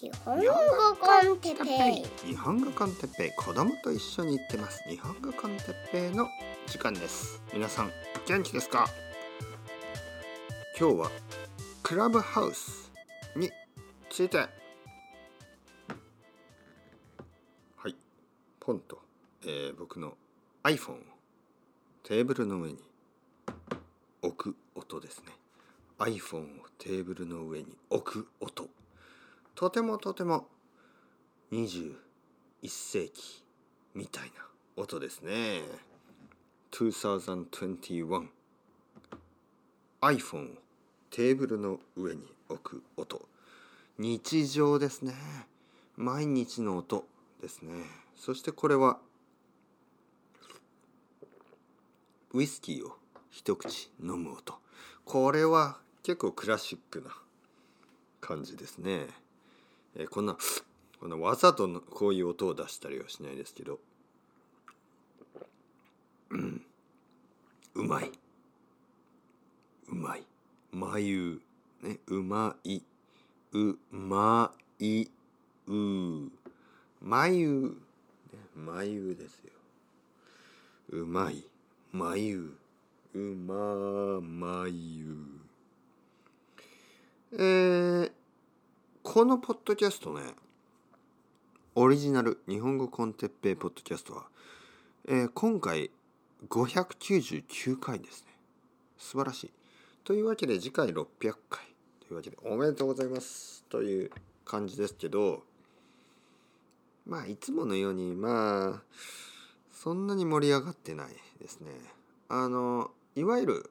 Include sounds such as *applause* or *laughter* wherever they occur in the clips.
日本語コンテッペイ。日本語コンテッペイ。子供と一緒に行ってます。日本語コンテッペイの時間です。皆さん元気ですか？今日はクラブハウスについて。はい。ポンと、えー僕の iPhone をテーブルの上に。置く音ですね。iPhone をテーブルの上に置く音。とてもとても21世紀みたいな音ですね。2021 iPhone をテーブルの上に置く音。日常ですね。毎日の音ですね。そしてこれはウイスキーを一口飲む音。これは結構クラシックな感じですね。えーこんなこんなわざとのこういう音を出したりはしないですけどうん。うまい。うまい。眉ねうまい。うまいう。眉眉ですよ。うまい。眉う。ま眉えーこのポッドキャストねオリジナル日本語コンテッペイポッドキャストは、えー今回599回ですね。素晴らしい。というわけで次回600回というわけでおめでとうございます。という感じですけどまあいつものようにまあそんなに盛り上がってないですね。あのいわゆる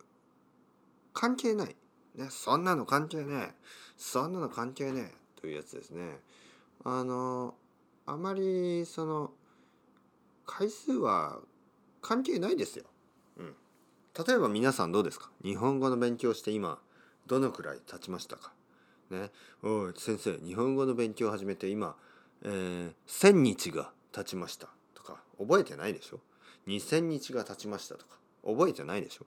関係ない、ね、そんなの関係ねえ。そんなの関係ねえ。というやつですね。あのあまりその回数は関係ないですよ、うん、例えば皆さんどうですか？日本語の勉強して今どのくらい経ちましたか？ね。おい先生日本語の勉強を始めて今、えー、1000日が経ちました。とか覚えてないでしょ？2000日が経ちましたとか覚えてないでしょ？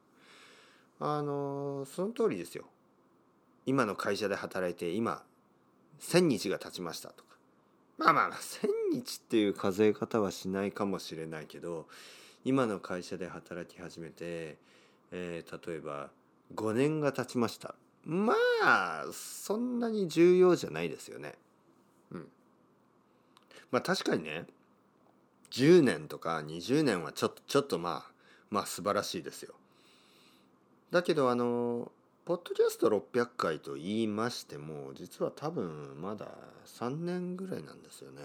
あのその通りですよ。今の会社で働いて今1,000日が経ちましたとかまあまあまあ1,000日っていう数え方はしないかもしれないけど今の会社で働き始めて、えー例えば5年が経ちましたまあそんなに重要じゃないですよね。うん。まあ確かにね10年とか20年はちょっとちょっとまあまあ素晴らしいですよ。だけどあのポッドキャスト600回と言いましても実は多分まだ3年ぐらいなんですよね。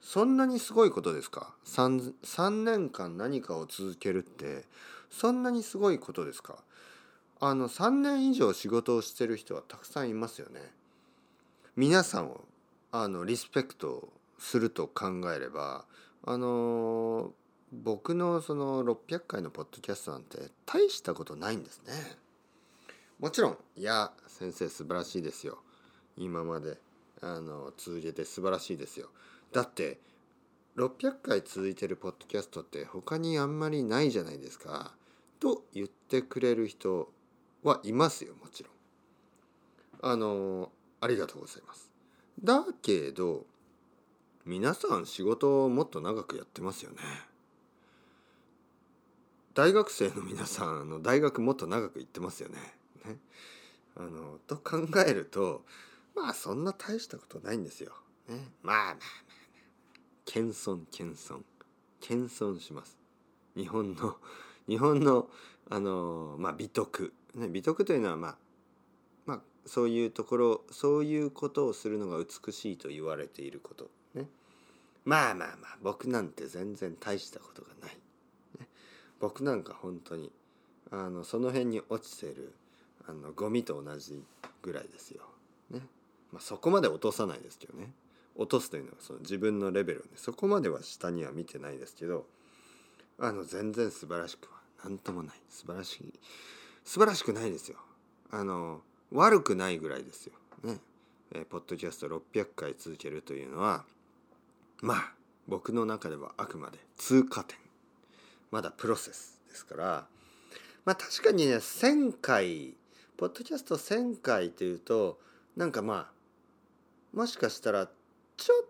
そんなにすごいことですか？3, 3年間何かを続けるってそんなにすごいことですか？あの3年以上仕事をしてる人はたくさんいますよね。皆さんをあのリスペクトすると考えればあの僕のその600回のポッドキャストなんて大したことないんですね。もちろんいや先生素晴らしいですよ。今まであの続けて素晴らしいですよ。だって600回続いてるポッドキャストって他にあんまりないじゃないですか。と言ってくれる人はいますよもちろん。あのありがとうございます。だけど皆さん仕事をもっと長くやってますよね。大学生の皆さんの大学もっと長く行ってますよね。ねあのと考えるとまあそんな大したことないんですよ。ね、まあまあまあまあ謙遜謙遜謙遜します。日本の *laughs* 日本のあのまあ美徳、ね、美徳というのはまあまあそういうところそういうことをするのが美しいと言われていることね。まあまあまあ僕なんて全然大したことがない。ね、僕なんか本当にあのその辺に落ちてるあのゴミと同じぐらいですよ。ね。まあそこまで落とさないですけどね。落とすというのはその自分のレベルをねそこまでは下には見てないですけどあの全然素晴らしくは何ともない素晴らしい素晴らしくないですよ。あの悪くないぐらいですよ。ね。えーポッドキャスト600回続けるというのはまあ僕の中ではあくまで通過点まだプロセスですからまあ確かにね1,000回ポッドキャスト1,000回というとなんかまあもしかしたらちょっ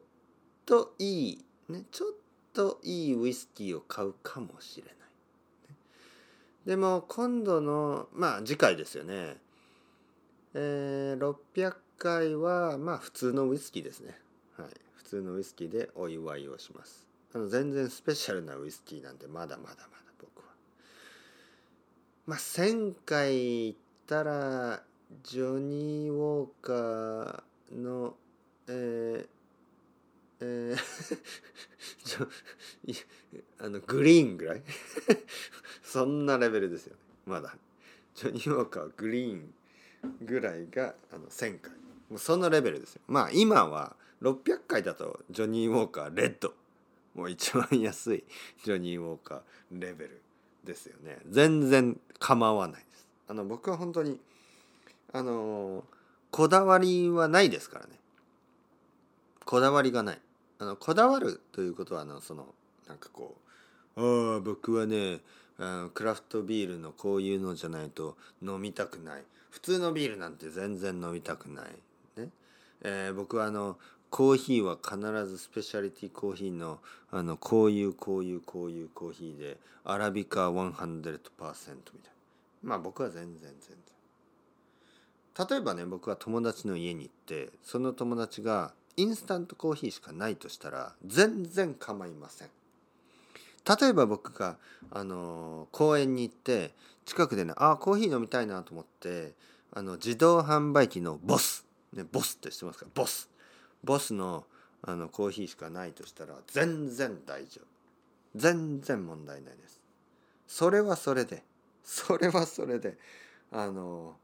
といいねちょっといいウイスキーを買うかもしれない。でも今度のまあ次回ですよね。えー、600回はまあ普通のウイスキーですね。はい、普通のウイスキーでお祝いをします。あの全然スペシャルなウイスキーなんでまだまだまだ僕は。まあ1000回行ったらジョニー・ウォーカーのえー、えー *laughs* あのグリーンぐらい？*laughs* そんなレベルですよね。まだ。ジョニー・ウォーカーグリーンぐらいがあの1000回。もうそのレベルですよ。まあ今は600回だとジョニー・ウォーカーレッド。もう一番安いジョニー・ウォーカーレベルですよね。全然構わない。あの僕は本当にあのこだわりはないですからね。こだわりがない。あのこだわるということはあのそのなんかこう「ああ僕はねあクラフトビールのこういうのじゃないと飲みたくない」普通のビールなんて全然飲みたくない。ね。えー、僕はあのコーヒーは必ずスペシャリティコーヒーのあのこういうこういうこういうコーヒーでアラビカ100%みたいな。まあ僕は全然全然。例えばね僕は友達の家に行ってその友達がインスタントコーヒーしかないとしたら全然構いません。例えば僕があの公園に行って近くでねあコーヒー飲みたいなと思ってあの自動販売機のボス、ね、ボスって知ってますか？ボス。ボスのあのコーヒーしかないとしたら全然大丈夫。全然問題ないです。それはそれでそれはそれであの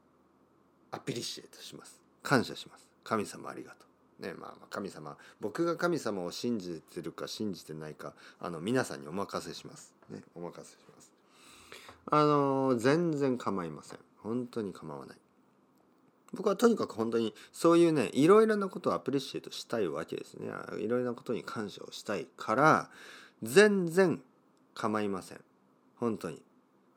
アピリシエートします。感謝します。神様ありがとう。ねまあ神様僕が神様を信じてるか信じてないかあの皆さんにお任せします。ねお任せします。あの全然構いません。本当に構わない。僕はとにかく本当にそういうねいろいろなことをアプリシエートしたいわけですね。いろいろなことに感謝をしたいから全然構いません。本当に。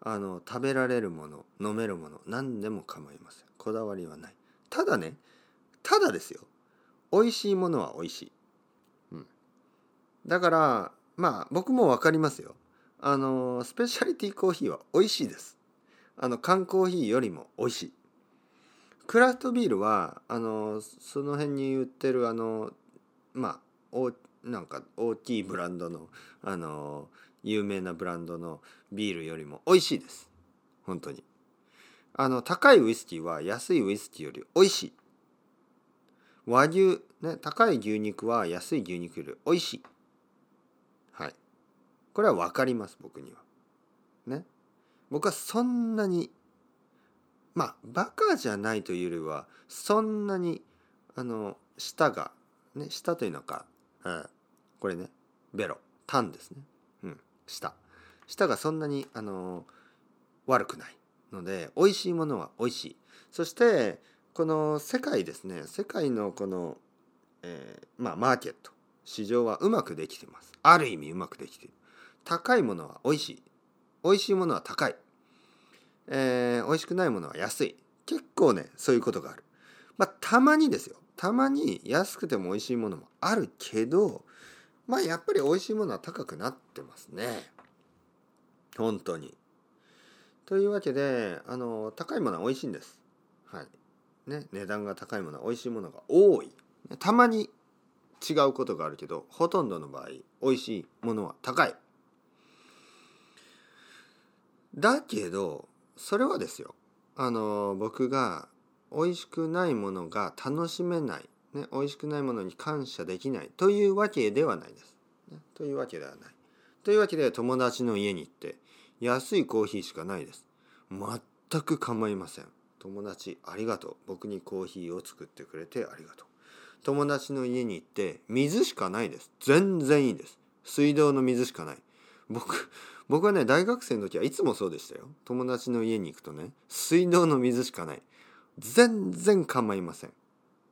あの食べられるもの飲めるもの何でも構いません。こだわりはない。ただねただですよ。美味しいものは美味しい、うん、だからまあ僕も分かりますよ。あのスペシャリティコーヒーは美味しいです。あの缶コーヒーよりも美味しい。クラフトビールはあのその辺に売ってるあのまあおなんか大きいブランドのあの有名なブランドのビールよりも美味しいです。本当に。あの高いウイスキーは安いウイスキーより美味しい。和牛ね高い牛肉は安い牛肉より美味しい。はい。これは分かります僕には。ね。僕はそんなにまあバカじゃないというよりはそんなにあの舌がね舌というのか、うん、これねベロ。タンですね。舌。舌がそんなにあの悪くないので美味しいものは美味しい。そしてこの世界ですね世界のこの、えー、まあマーケット。市場はうまくできてます。ある意味うまくできてる。高いものは美味しい。美味しいものは高い。えー、美味しくないものは安い。結構ねそういうことがある。まあたまにですよ。たまに安くても美味しいものもあるけどまあやっぱり美味しいものは高くなってますね。本当に。というわけであの高いものは美味しいんです。はい。ね値段が高いものは美味しいものが多い。たまに違うことがあるけどほとんどの場合美味しいものは高い。だけどそれはですよ。あの僕が美味しくないものが楽しめない、ね、美味しくないものに感謝できないというわけではないです。ね、というわけではない。というわけで友達の家に行って安いコーヒーしかないです。全く構いません。友達ありがとう。僕にコーヒーを作ってくれてありがとう。友達の家に行って水しかないです。全然いいです。水道の水しかない。僕僕はね大学生の時はいつもそうでしたよ友達の家に行くとね水道の水しかない全然構いません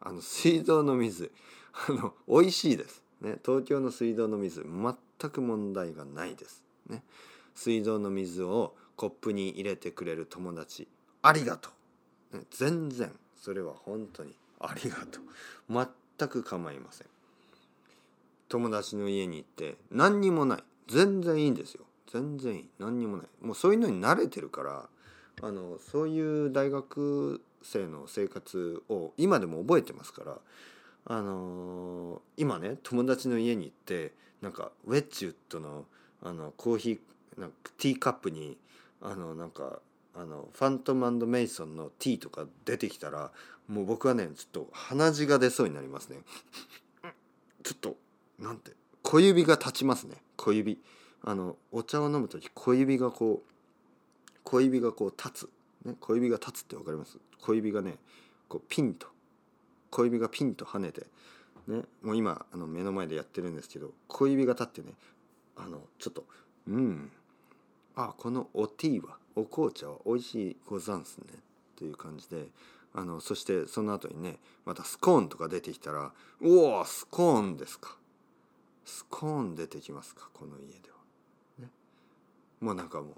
あの水道の水。*laughs* あの美味しいです。ね東京の水道の水全く問題がないです。ね。水道の水をコップに入れてくれる友達。ありがとう、ね、全然それは本当にありがとう。全く構いません。友達の家に行って何にもない。全然いいんですよ。全然いい。何にもない。もうそういうのに慣れてるからあのそういう大学生の生活を今でも覚えてますからあの今ね友達の家に行ってなんかウェッジウッドのあのコーヒーなんかティーカップにあのなんかあのファントムメイソンのティーとか出てきたらもう僕はねちょっと鼻血が出そうになりますね。*laughs* ちょっとなんて小指が立ちますね。小指。あのお茶を飲む時小指がこう小指がこう立つ、ね、小指が立つって分かります？小指がねこうピンと小指がピンと跳ねて、ね、もう今あの目の前でやってるんですけど小指が立ってねあのちょっとうんあこのおティーはお紅茶は美味しいござんすねという感じであのそしてその後にねまたスコーンとか出てきたら「おおスコーンですか」スコーン出てきますか？この家では。ね、もうなんかもう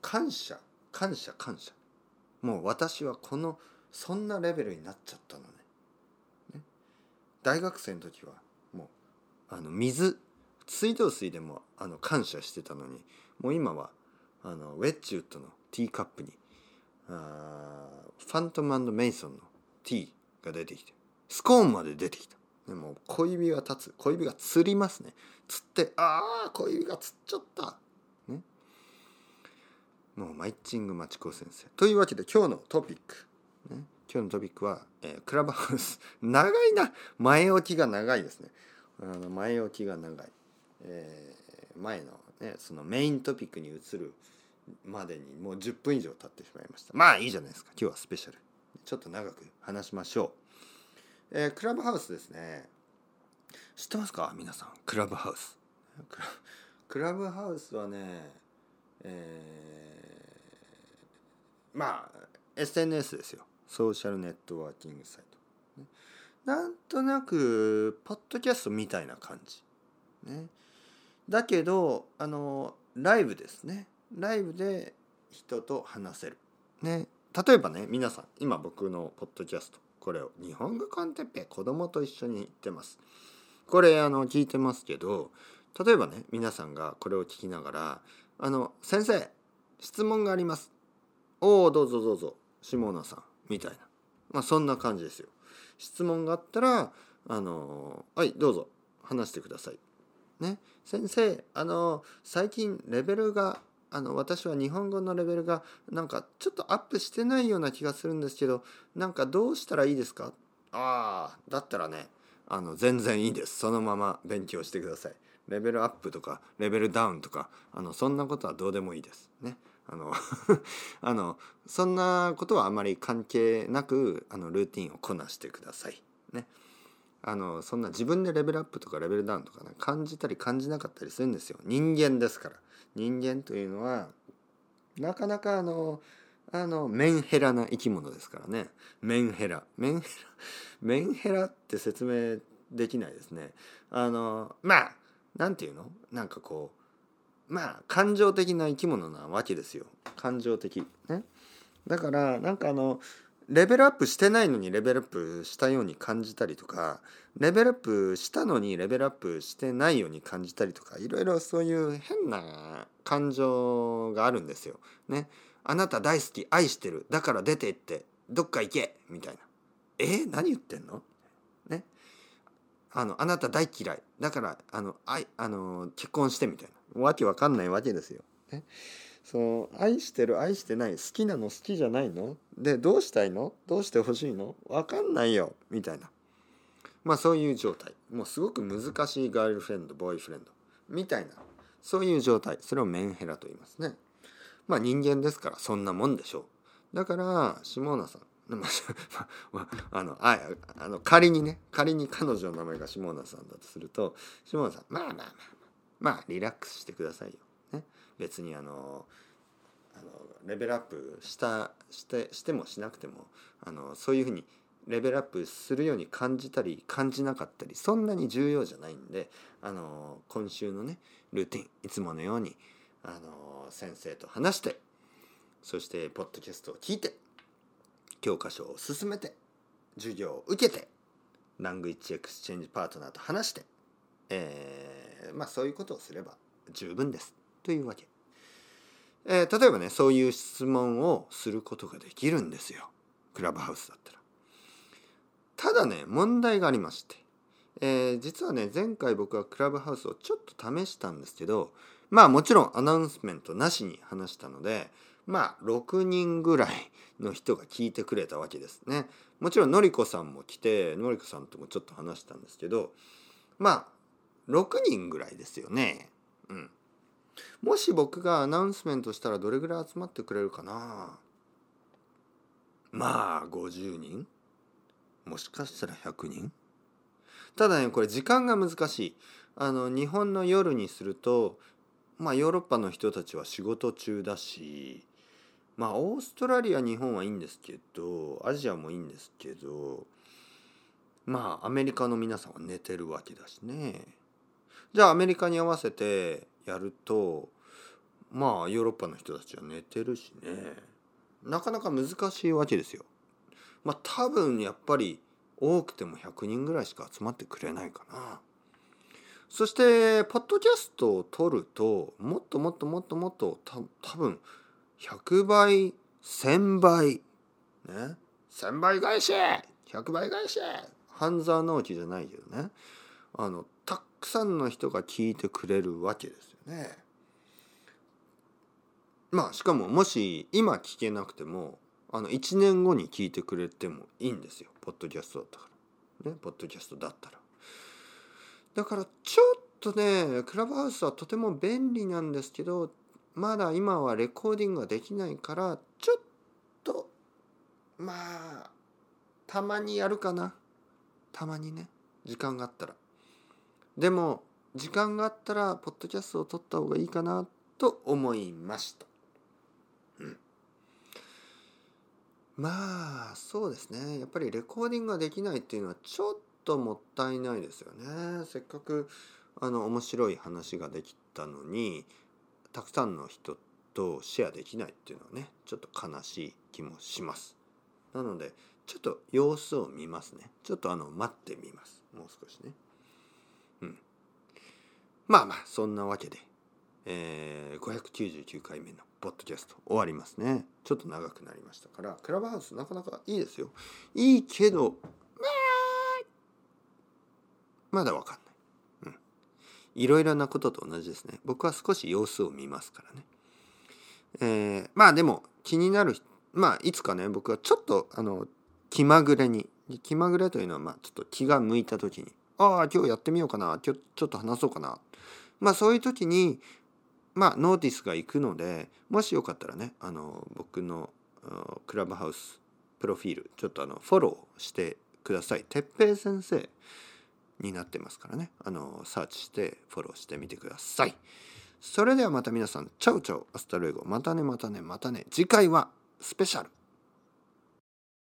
感謝感謝感謝。もう私はこのそんなレベルになっちゃったのね。ね大学生の時はもうあの水水道水でもあの感謝してたのにもう今はあのウェッジウッドのティーカップにあファントムメイソンのティーが出てきてスコーンまで出てきた。でも小指が立つ小指がつりますねつってああ小指がつっちゃったもうマイチングマチコ先生。というわけで今日のトピック、ね、今日のトピックは、えー、クラブハウス。*laughs* 長いな。前置きが長いですね。あの前置きが長い、えー、前のねそのメイントピックに移るまでにもう10分以上経ってしまいました。まあいいじゃないですか。今日はスペシャル。ちょっと長く話しましょう、えー、クラブハウスですね。知ってますか？皆さん。クラブハウス。クラブハウスはねえー、まあ SNS ですよ。ソーシャルネットワーキングサイト、ね、なんとなくポッドキャストみたいな感じ。ね。だけどあのライブですね。ライブで人と話せる。ね、例えばね皆さん今僕のポッドキャスト。これを日本語コンテッペ子供と一緒に言ってます。これあの聞いてますけど例えばね皆さんがこれを聞きながら「あの先生質問があります」「おおどうぞどうぞ下野さん」みたいな。まあそんな感じですよ。質問があったら「あのはいどうぞ話してください」ね。先生あの最近レベルがあの私は日本語のレベルがなんかちょっとアップしてないような気がするんですけどなんかどうしたらいいですか？ああだったらねあの全然いいです。そのまま勉強してください。レベルアップとかレベルダウンとかあのそんなことはどうでもいいです。ね。あの *laughs* あのそんなことはあまり関係なくあのルーティンをこなしてください。ね。あのそんな自分でレベルアップとかレベルダウンとかね感じたり感じなかったりするんですよ。人間ですから。人間というのはなかなかあのあのメンヘラな生き物ですからね。メンヘラ。メンヘラ。メンヘラって説明できないですね。あのまあなんていうの？なんかこうまあ感情的な生き物なわけですよ感情的ね？だからなんかあのレベルアップしてないのにレベルアップしたように感じたりとかレベルアップしたのにレベルアップしてないように感じたりとかいろいろそういう変な感情があるんですよ。ね？あなた大好き愛してるだから出て行ってどっか行けみたいな。え？何言ってんの？あのあなた大嫌い。だからあの愛あの結婚してみたいな。わけわかんないわけですよ。ね。その愛してる愛してない好きなの好きじゃないの？でどうしたいの？どうしてほしいの？分かんないよ。みたいな。まあそういう状態。もうすごく難しいガールフレンドボーイフレンド。みたいな。そういう状態。それをメンヘラと言いますね。まあ人間ですからそんなもんでしょう。だから下野さん。*laughs* あ、のああの仮にね仮に彼女の名前が下野さんだとすると下野さんまあまあまあまあリラックスしてくださいよ。ね。別にあのあのレベルアップしたしてしてもしなくてもあのそういうふうにレベルアップするように感じたり感じなかったりそんなに重要じゃないんであの今週のねルーティンいつものようにあの先生と話してそしてポッドキャストを聞いて教科書を進めて授業を受けて language exchange partner と話して、えーまあそういうことをすれば十分です。というわけ、えー例えばねそういう質問をすることができるんですよ。クラブハウスだったら。ただね問題がありまして、えー実はね前回僕はクラブハウスをちょっと試したんですけどまあもちろん announcement なしに話したのでまあ6人ぐらいの人が聞いてくれたわけですね。もちろんのりこさんも来てのりこさんともちょっと話したんですけどまあ6人ぐらいですよね。うん。もし僕がアナウンスメントしたらどれぐらい集まってくれるかなまあ50人？もしかしたら100人？ただねこれ時間が難しい。あの日本の夜にするとまあヨーロッパの人たちは仕事中だしまあオーストラリア日本はいいんですけどアジアもいいんですけどまあアメリカの皆さんは寝てるわけだしねじゃあアメリカに合わせてやるとまあヨーロッパの人たちは寝てるしねなかなか難しいわけですよ。まあ多分やっぱり多くても100人ぐらいしか集まってくれないかな。そしてポッドキャストを撮るともっともっともっともっと多分100倍1000倍。ね。1000倍返し。100倍返し。半沢直樹じゃないけどね。あのたくさんの人が聞いてくれるわけですよね。まあしかももし今聞けなくてもあの1年後に聞いてくれてもいいんですよ。ポッドキャストだったから。ね。ポッドキャストだったら。だからちょっとねクラブハウスはとても便利なんですけどまだ今はレコーディングができないからちょっとまあたまにやるかな。たまにね時間があったら。でも時間があったらポッドキャストを撮った方がいいかなと思いました、うん、まあそうですね。やっぱりレコーディングができないっていうのはちょっともったいないですよね。せっかくあの面白い話ができたのにたくさんの人とシェアできないっていうのはねちょっと悲しい気もします。なのでちょっと様子を見ますね。ちょっとあの待ってみます。もう少しね。うん。まあまあそんなわけで、えー、599回目のポッドキャスト終わりますね。ちょっと長くなりましたからクラブハウスなかなかいいですよ。いいけどまだわかんない。いろいろなことと同じですね。僕は少し様子を見ますからね。えー、まあでも気になるまあいつかね僕はちょっとあの気まぐれに気まぐれというのはまあちょっと気が向いた時にああ今日やってみようかな今日ちょっと話そうかな。まあそういう時にまあノーティスが行くのでもしよかったらねあの僕のクラブハウスプロフィールちょっとあのフォローしてください。哲平先生になってますからね。あのサーチしてフォローしてみてください。それではまた皆さん ciao ciao hasta luego。またねまたねまたね。次回はスペシャル。